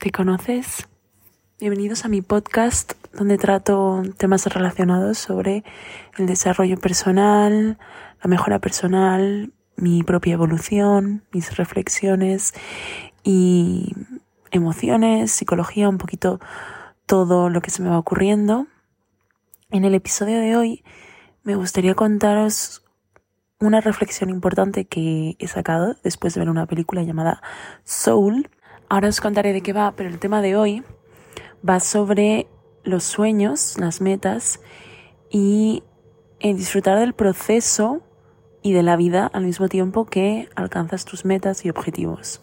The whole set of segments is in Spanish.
¿Te conoces? Bienvenidos a mi podcast donde trato temas relacionados sobre el desarrollo personal, la mejora personal, mi propia evolución, mis reflexiones y emociones, psicología, un poquito todo lo que se me va ocurriendo. En el episodio de hoy me gustaría contaros una reflexión importante que he sacado después de ver una película llamada Soul. Ahora os contaré de qué va, pero el tema de hoy va sobre los sueños, las metas y en disfrutar del proceso y de la vida al mismo tiempo que alcanzas tus metas y objetivos.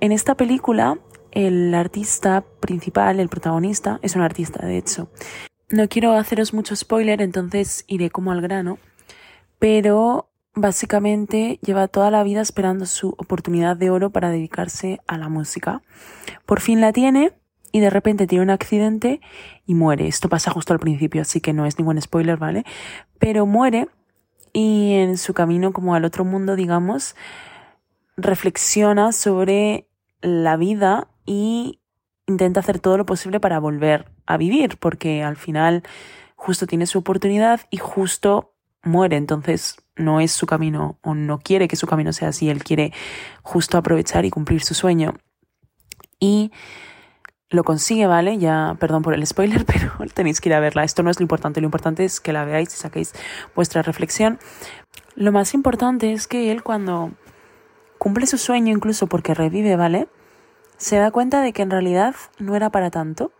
En esta película, el artista principal, el protagonista, es un artista, de hecho. No quiero haceros mucho spoiler, entonces iré como al grano pero básicamente lleva toda la vida esperando su oportunidad de oro para dedicarse a la música. Por fin la tiene y de repente tiene un accidente y muere. Esto pasa justo al principio, así que no es ningún spoiler, ¿vale? Pero muere y en su camino como al otro mundo, digamos, reflexiona sobre la vida y intenta hacer todo lo posible para volver a vivir, porque al final justo tiene su oportunidad y justo muere, entonces no es su camino o no quiere que su camino sea así, él quiere justo aprovechar y cumplir su sueño. Y lo consigue, ¿vale? Ya, perdón por el spoiler, pero tenéis que ir a verla. Esto no es lo importante, lo importante es que la veáis y saquéis vuestra reflexión. Lo más importante es que él cuando cumple su sueño, incluso porque revive, ¿vale? Se da cuenta de que en realidad no era para tanto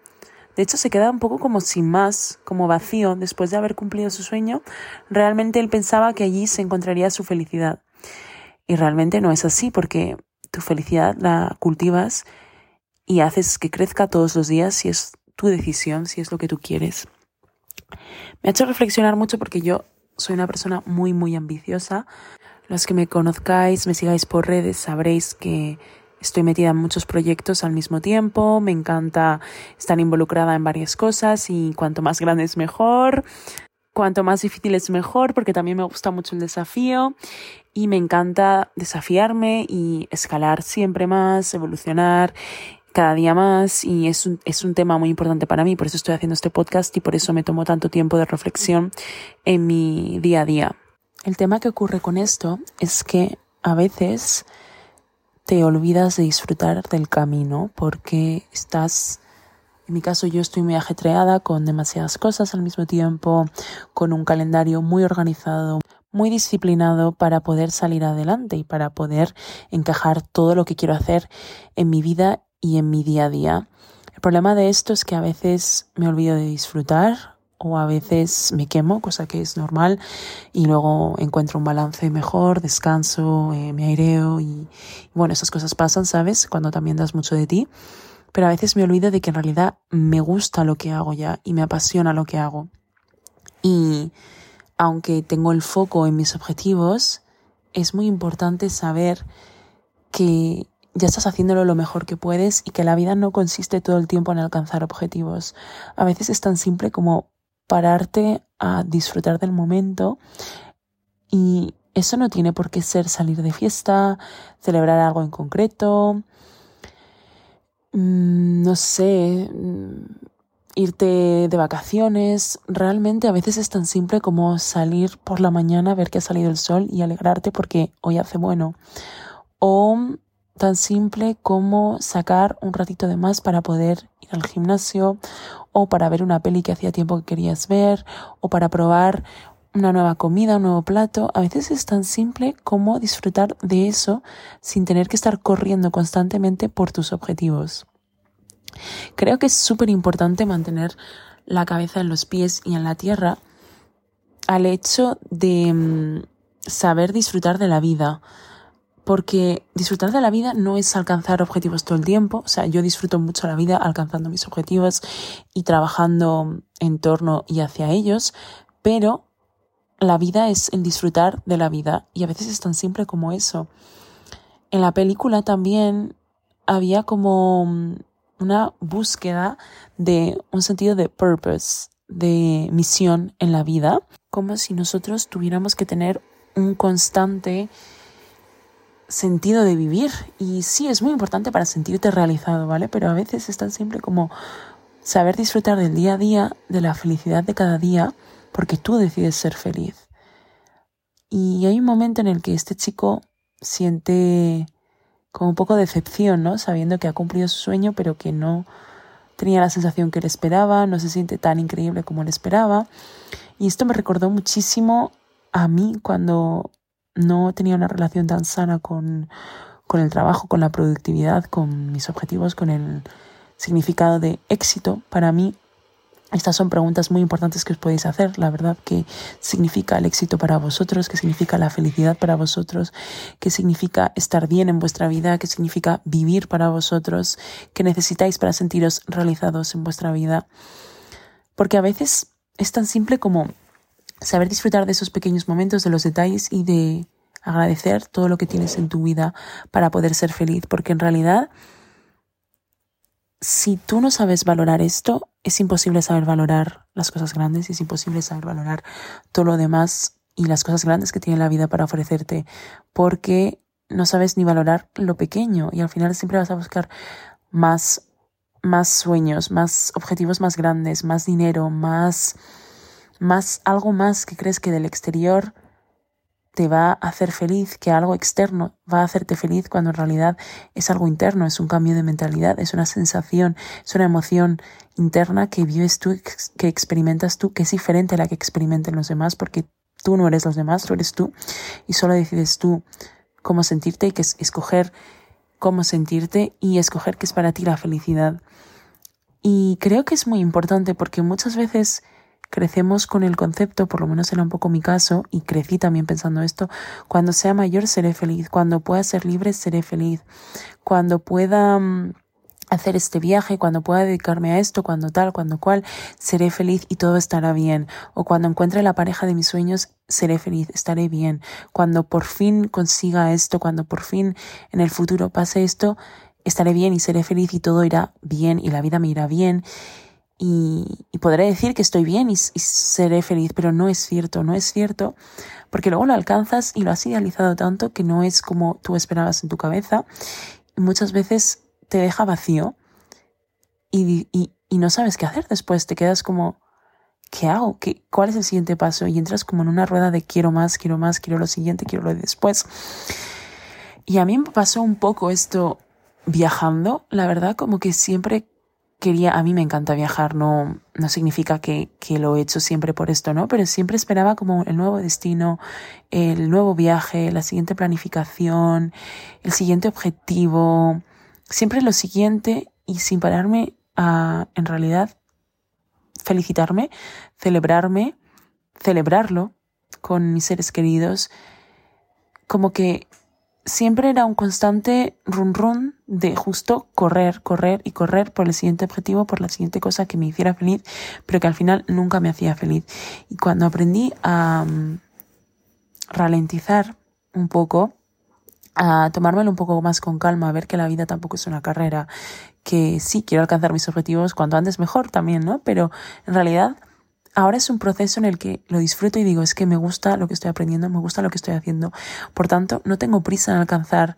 de hecho, se queda un poco como sin más, como vacío, después de haber cumplido su sueño. Realmente él pensaba que allí se encontraría su felicidad. Y realmente no es así, porque tu felicidad la cultivas y haces que crezca todos los días si es tu decisión, si es lo que tú quieres. Me ha hecho reflexionar mucho porque yo soy una persona muy, muy ambiciosa. Los que me conozcáis, me sigáis por redes, sabréis que Estoy metida en muchos proyectos al mismo tiempo, me encanta estar involucrada en varias cosas y cuanto más grande es mejor, cuanto más difícil es mejor porque también me gusta mucho el desafío y me encanta desafiarme y escalar siempre más, evolucionar cada día más y es un, es un tema muy importante para mí, por eso estoy haciendo este podcast y por eso me tomo tanto tiempo de reflexión en mi día a día. El tema que ocurre con esto es que a veces te olvidas de disfrutar del camino porque estás, en mi caso yo estoy muy ajetreada con demasiadas cosas al mismo tiempo, con un calendario muy organizado, muy disciplinado para poder salir adelante y para poder encajar todo lo que quiero hacer en mi vida y en mi día a día. El problema de esto es que a veces me olvido de disfrutar o a veces me quemo, cosa que es normal, y luego encuentro un balance mejor, descanso, eh, me aireo y, bueno, esas cosas pasan, ¿sabes? Cuando también das mucho de ti, pero a veces me olvido de que en realidad me gusta lo que hago ya y me apasiona lo que hago. Y aunque tengo el foco en mis objetivos, es muy importante saber que ya estás haciéndolo lo mejor que puedes y que la vida no consiste todo el tiempo en alcanzar objetivos. A veces es tan simple como pararte a disfrutar del momento y eso no tiene por qué ser salir de fiesta, celebrar algo en concreto, mm, no sé, mm, irte de vacaciones. Realmente a veces es tan simple como salir por la mañana, ver que ha salido el sol y alegrarte porque hoy hace bueno. O tan simple como sacar un ratito de más para poder ir al gimnasio o para ver una peli que hacía tiempo que querías ver o para probar una nueva comida, un nuevo plato. A veces es tan simple como disfrutar de eso sin tener que estar corriendo constantemente por tus objetivos. Creo que es súper importante mantener la cabeza en los pies y en la tierra al hecho de mm, saber disfrutar de la vida, porque disfrutar de la vida no es alcanzar objetivos todo el tiempo, o sea, yo disfruto mucho la vida alcanzando mis objetivos y trabajando en torno y hacia ellos, pero la vida es el disfrutar de la vida y a veces es tan simple como eso. En la película también había como una búsqueda de un sentido de purpose, de misión en la vida, como si nosotros tuviéramos que tener un constante sentido de vivir. Y sí, es muy importante para sentirte realizado, ¿vale? Pero a veces es tan simple como saber disfrutar del día a día, de la felicidad de cada día, porque tú decides ser feliz. Y hay un momento en el que este chico siente como un poco de decepción, ¿no? Sabiendo que ha cumplido su sueño, pero que no tenía la sensación que él esperaba, no se siente tan increíble como él esperaba. Y esto me recordó muchísimo a mí cuando no tenía una relación tan sana con, con el trabajo, con la productividad, con mis objetivos, con el significado de éxito. Para mí. Estas son preguntas muy importantes que os podéis hacer, la verdad, qué significa el éxito para vosotros, qué significa la felicidad para vosotros, qué significa estar bien en vuestra vida, qué significa vivir para vosotros, qué necesitáis para sentiros realizados en vuestra vida. Porque a veces es tan simple como saber disfrutar de esos pequeños momentos, de los detalles y de agradecer todo lo que tienes en tu vida para poder ser feliz, porque en realidad si tú no sabes valorar esto, es imposible saber valorar las cosas grandes, es imposible saber valorar todo lo demás y las cosas grandes que tiene la vida para ofrecerte, porque no sabes ni valorar lo pequeño y al final siempre vas a buscar más, más sueños, más objetivos más grandes, más dinero, más, más, algo más que crees que del exterior te va a hacer feliz, que algo externo va a hacerte feliz cuando en realidad es algo interno, es un cambio de mentalidad, es una sensación, es una emoción interna que vives tú, que experimentas tú, que es diferente a la que experimenten los demás, porque tú no eres los demás, tú eres tú y solo decides tú cómo sentirte y que es escoger cómo sentirte y escoger qué es para ti la felicidad. Y creo que es muy importante porque muchas veces crecemos con el concepto, por lo menos era un poco mi caso, y crecí también pensando esto, cuando sea mayor seré feliz, cuando pueda ser libre seré feliz, cuando pueda mm, hacer este viaje, cuando pueda dedicarme a esto, cuando tal, cuando cual, seré feliz y todo estará bien. O cuando encuentre la pareja de mis sueños, seré feliz, estaré bien. Cuando por fin consiga esto, cuando por fin en el futuro pase esto, estaré bien y seré feliz y todo irá bien y la vida me irá bien y, podré decir que estoy bien y, seré feliz, pero no es cierto, no es cierto, porque luego lo alcanzas y lo has idealizado tanto que no es como tú esperabas en tu cabeza y muchas veces te deja vacío y, no sabes qué hacer después, te quedas como, ¿qué hago? ¿Qué, ¿Cuál es el siguiente paso? Y entras como en una rueda de quiero más, quiero más, quiero lo siguiente, quiero lo de después. Y a mí me pasó un poco esto viajando, la verdad, como que siempre quería, a mí me encanta viajar, no, no significa que, que, lo he hecho siempre por esto, ¿no? Pero siempre esperaba como el nuevo destino, el nuevo viaje, la siguiente planificación, el siguiente objetivo, siempre lo siguiente y sin pararme a, en realidad, felicitarme, celebrarme, celebrarlo con mis seres queridos, como que siempre era un constante run run de justo correr, correr y correr por el siguiente objetivo, por la siguiente cosa que me hiciera feliz, pero que al final nunca me hacía feliz. Y cuando aprendí a um, ralentizar un poco, a tomármelo un poco más con calma, a ver que la vida tampoco es una carrera, que sí quiero alcanzar mis objetivos cuanto antes mejor también, ¿no? Pero en realidad ahora es un proceso en el que lo disfruto y digo, es que me gusta lo que estoy aprendiendo, me gusta lo que estoy haciendo. Por tanto, no tengo prisa en alcanzar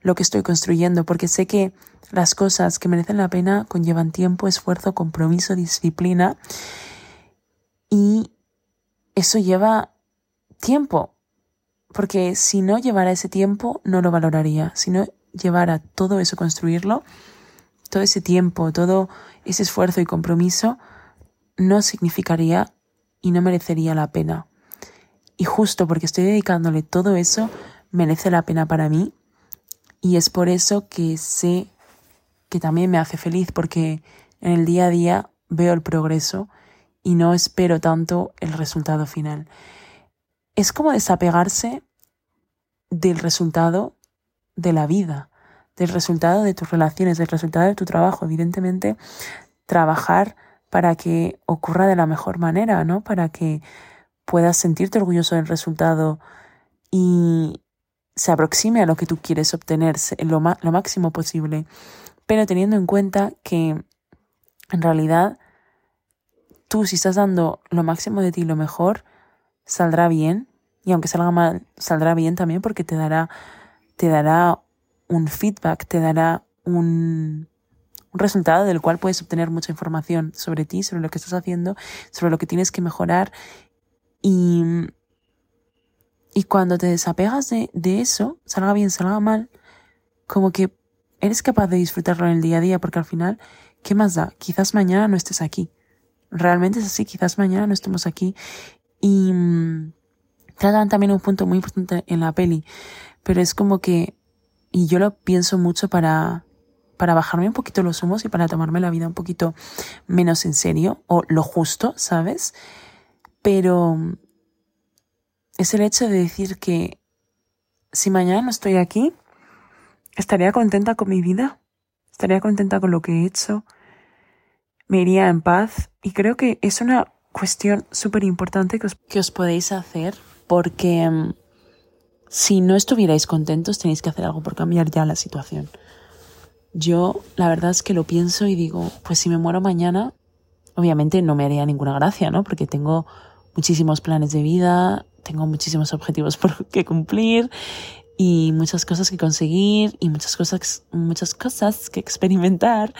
lo que estoy construyendo, porque sé que las cosas que merecen la pena conllevan tiempo, esfuerzo, compromiso, disciplina. Y eso lleva tiempo, porque si no llevara ese tiempo, no lo valoraría. Si no llevara todo eso, construirlo, todo ese tiempo, todo ese esfuerzo y compromiso, no significaría y no merecería la pena. Y justo porque estoy dedicándole todo eso, merece la pena para mí. Y es por eso que sé que también me hace feliz, porque en el día a día veo el progreso y no espero tanto el resultado final. Es como desapegarse del resultado de la vida, del resultado de tus relaciones, del resultado de tu trabajo. Evidentemente, trabajar para que ocurra de la mejor manera, ¿no? Para que puedas sentirte orgulloso del resultado y se aproxime a lo que tú quieres obtener lo, lo máximo posible, pero teniendo en cuenta que en realidad tú si estás dando lo máximo de ti, lo mejor, saldrá bien, y aunque salga mal, saldrá bien también porque te dará te dará un feedback, te dará un, un resultado del cual puedes obtener mucha información sobre ti, sobre lo que estás haciendo, sobre lo que tienes que mejorar. Y, y cuando te desapegas de, de eso, salga bien, salga mal, como que eres capaz de disfrutarlo en el día a día, porque al final, ¿qué más da? Quizás mañana no estés aquí. Realmente es así, quizás mañana no estemos aquí. Y tratan también un punto muy importante en la peli, pero es como que, y yo lo pienso mucho para, para bajarme un poquito los humos y para tomarme la vida un poquito menos en serio, o lo justo, ¿sabes? Pero es el hecho de decir que si mañana no estoy aquí, estaría contenta con mi vida, estaría contenta con lo que he hecho, me iría en paz y creo que es una cuestión súper importante que os, que os podéis hacer porque um, si no estuvierais contentos tenéis que hacer algo por cambiar ya la situación. Yo la verdad es que lo pienso y digo, pues si me muero mañana, obviamente no me haría ninguna gracia, ¿no? Porque tengo muchísimos planes de vida, tengo muchísimos objetivos por que cumplir y muchas cosas que conseguir y muchas cosas, muchas cosas que experimentar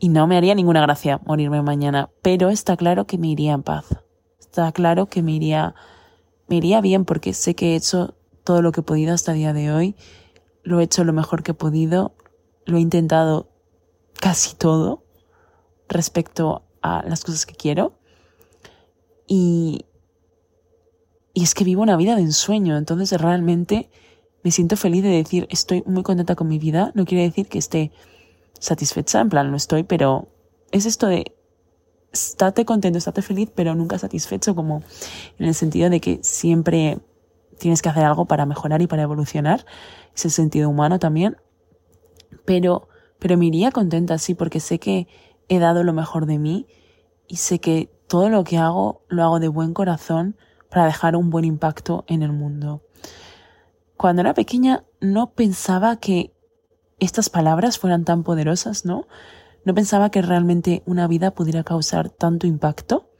y no me haría ninguna gracia morirme mañana, pero está claro que me iría en paz. Está claro que me iría, me iría bien porque sé que he hecho todo lo que he podido hasta el día de hoy, lo he hecho lo mejor que he podido, lo he intentado casi todo respecto a las cosas que quiero. Y, y es que vivo una vida de ensueño, entonces realmente me siento feliz de decir estoy muy contenta con mi vida, no quiere decir que esté satisfecha, en plan no estoy, pero es esto de estate contento, estate feliz, pero nunca satisfecho, como en el sentido de que siempre tienes que hacer algo para mejorar y para evolucionar, es el sentido humano también, pero, pero me iría contenta, sí, porque sé que he dado lo mejor de mí y sé que todo lo que hago lo hago de buen corazón para dejar un buen impacto en el mundo. Cuando era pequeña no pensaba que estas palabras fueran tan poderosas, ¿no? No pensaba que realmente una vida pudiera causar tanto impacto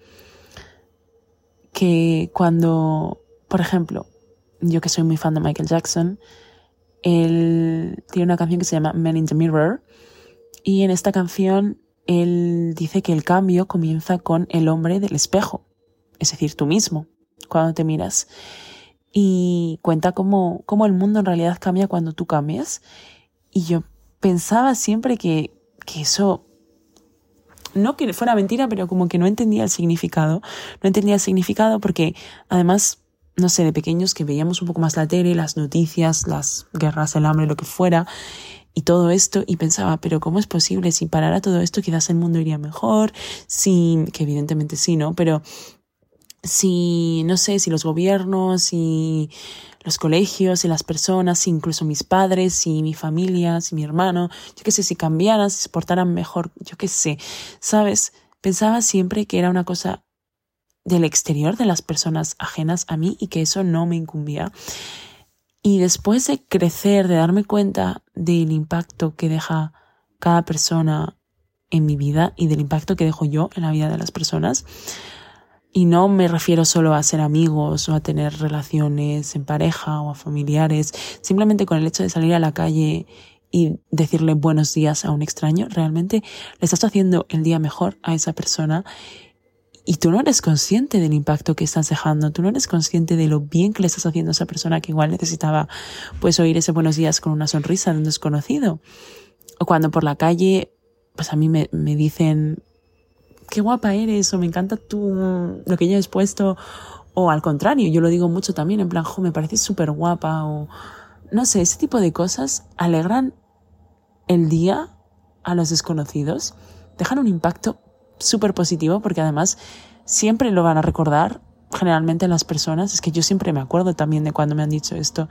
que cuando, por ejemplo, yo que soy muy fan de Michael Jackson, él tiene una canción que se llama Man in the Mirror y en esta canción él dice que el cambio comienza con el hombre del espejo, es decir, tú mismo, cuando te miras. Y cuenta cómo, cómo el mundo en realidad cambia cuando tú cambias y yo pensaba siempre que, que eso no que fuera mentira, pero como que no entendía el significado. No entendía el significado porque además, no sé, de pequeños que veíamos un poco más la tele, las noticias, las guerras, el hambre, lo que fuera, y todo esto, y pensaba, pero ¿cómo es posible? Si parara todo esto, quizás el mundo iría mejor, si, que evidentemente sí, ¿no? Pero si, no sé, si los gobiernos y los colegios y las personas, incluso mis padres y mi familia, y mi hermano, yo qué sé, si cambiaran, si se portaran mejor, yo qué sé, ¿sabes? Pensaba siempre que era una cosa del exterior de las personas ajenas a mí y que eso no me incumbía. Y después de crecer, de darme cuenta del impacto que deja cada persona en mi vida y del impacto que dejo yo en la vida de las personas, y no me refiero solo a ser amigos o a tener relaciones en pareja o a familiares, simplemente con el hecho de salir a la calle y decirle buenos días a un extraño, realmente le estás haciendo el día mejor a esa persona y tú no eres consciente del impacto que estás dejando, tú no eres consciente de lo bien que le estás haciendo a esa persona que igual necesitaba pues oír ese buenos días con una sonrisa de un desconocido. O cuando por la calle, pues a mí me, me dicen qué guapa eres o me encanta tú lo que ya has puesto o al contrario, yo lo digo mucho también en plan, me parece súper guapa o no sé, ese tipo de cosas alegran el día a los desconocidos, dejan un impacto súper positivo porque además siempre lo van a recordar generalmente las personas, es que yo siempre me acuerdo también de cuando me han dicho esto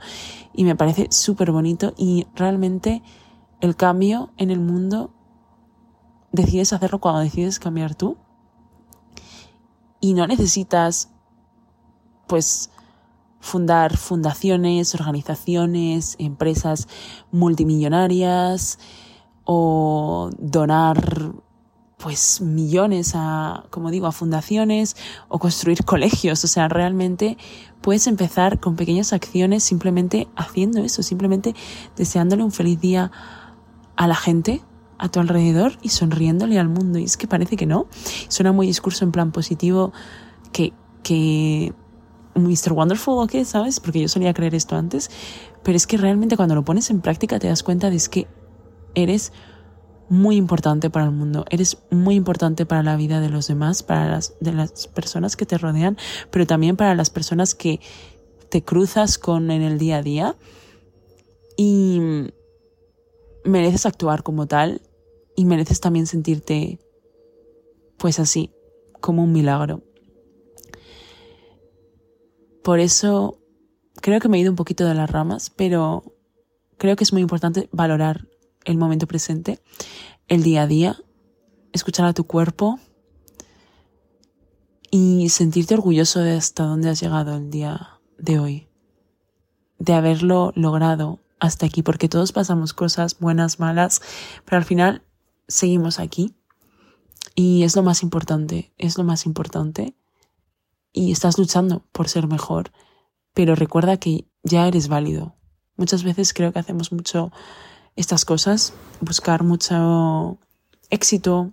y me parece súper bonito y realmente el cambio en el mundo decides hacerlo cuando decides cambiar tú. Y no necesitas, pues, fundar fundaciones, organizaciones, empresas multimillonarias o donar pues millones a, como digo, a fundaciones o construir colegios. O sea, realmente puedes empezar con pequeñas acciones simplemente haciendo eso, simplemente deseándole un feliz día a la gente a tu alrededor y sonriéndole al mundo. Y es que parece que no. Suena muy discurso en plan positivo que, que Mr. Wonderful o qué, ¿sabes? Porque yo solía creer esto antes. Pero es que realmente cuando lo pones en práctica te das cuenta de que eres muy importante para el mundo, eres muy importante para la vida de los demás, para las, de las personas que te rodean, pero también para las personas que te cruzas con en el día a día y mereces actuar como tal y mereces también sentirte pues así, como un milagro. Por eso creo que me he ido un poquito de las ramas, pero creo que es muy importante valorar el momento presente, el día a día, escuchar a tu cuerpo y sentirte orgulloso de hasta dónde has llegado el día de hoy, de haberlo logrado hasta aquí, porque todos pasamos cosas buenas, malas, pero al final seguimos aquí y es lo más importante, es lo más importante y estás luchando por ser mejor, pero recuerda que ya eres válido. Muchas veces creo que hacemos mucho estas cosas, buscar mucho éxito,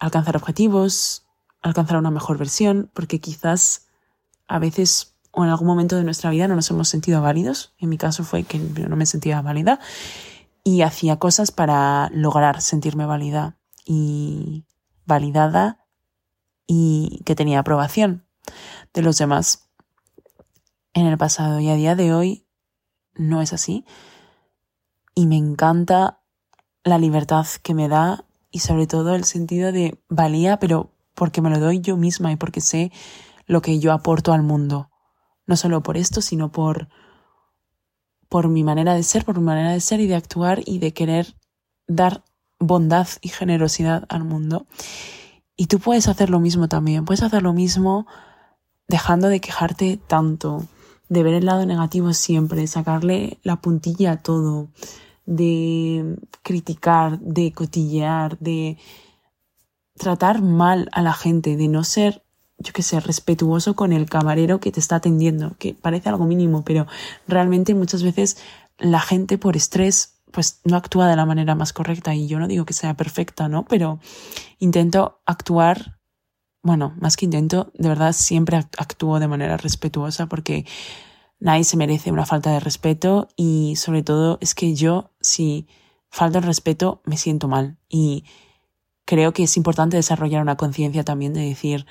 alcanzar objetivos, alcanzar una mejor versión, porque quizás a veces o en algún momento de nuestra vida no nos hemos sentido válidos. En mi caso fue que no me sentía válida y hacía cosas para lograr sentirme válida y validada y que tenía aprobación de los demás en el pasado y a día de hoy no es así y me encanta la libertad que me da y sobre todo el sentido de valía, pero porque me lo doy yo misma y porque sé lo que yo aporto al mundo. No solo por esto, sino por, por mi manera de ser, por mi manera de ser y de actuar y de querer dar bondad y generosidad al mundo. Y tú puedes hacer lo mismo también, puedes hacer lo mismo dejando de quejarte tanto, de ver el lado negativo siempre, sacarle la puntilla a todo, de criticar, de cotillear, de tratar mal a la gente, de no ser, yo qué sé, respetuoso con el camarero que te está atendiendo, que parece algo mínimo, pero realmente muchas veces la gente por estrés pues no actúa de la manera más correcta y yo no digo que sea perfecta, ¿no? Pero intento actuar bueno, más que intento, de verdad siempre actúo de manera respetuosa porque nadie se merece una falta de respeto y sobre todo es que yo si falta el respeto me siento mal y creo que es importante desarrollar una conciencia también de decir,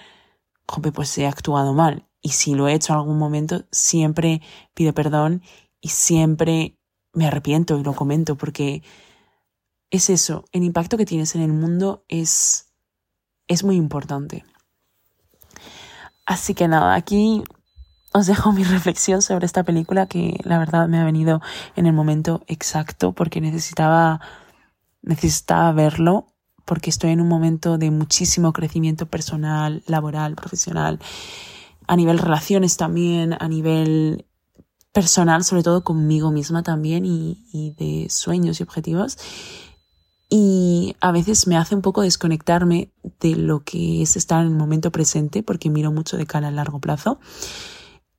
jope, pues he actuado mal y si lo he hecho en algún momento siempre pido perdón y siempre me arrepiento y lo comento porque es eso, el impacto que tienes en el mundo es, es muy importante. Así que nada, aquí os dejo mi reflexión sobre esta película que la verdad me ha venido en el momento exacto porque necesitaba, necesitaba verlo porque estoy en un momento de muchísimo crecimiento personal, laboral, profesional, a nivel relaciones también, a nivel personal, sobre todo conmigo misma también y, y de sueños y objetivos y a veces me hace un poco desconectarme de lo que es estar en el momento presente porque miro mucho de cara a largo plazo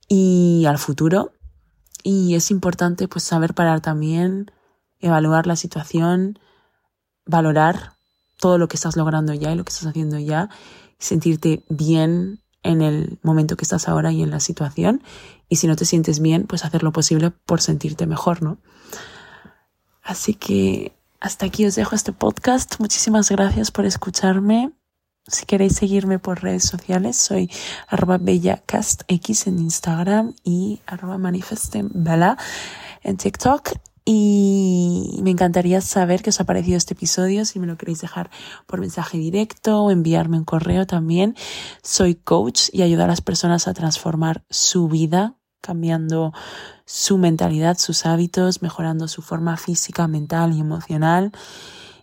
y al futuro y es importante pues saber parar también, evaluar la situación, valorar todo lo que estás logrando ya y lo que estás haciendo ya, sentirte bien en el momento que estás ahora y en la situación y si no te sientes bien, pues hacer lo posible por sentirte mejor, ¿no? Así que hasta aquí os dejo este podcast. Muchísimas gracias por escucharme. Si queréis seguirme por redes sociales, soy arroba bellacastx en Instagram y arroba manifestembella en TikTok. Y me encantaría saber qué os ha parecido este episodio, si me lo queréis dejar por mensaje directo o enviarme un correo también. Soy coach y ayudo a las personas a transformar su vida cambiando su mentalidad, sus hábitos, mejorando su forma física, mental y emocional.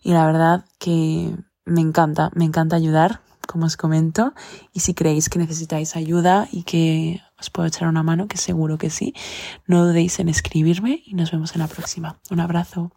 Y la verdad que me encanta, me encanta ayudar, como os comento. Y si creéis que necesitáis ayuda y que os puedo echar una mano, que seguro que sí, no dudéis en escribirme y nos vemos en la próxima. Un abrazo.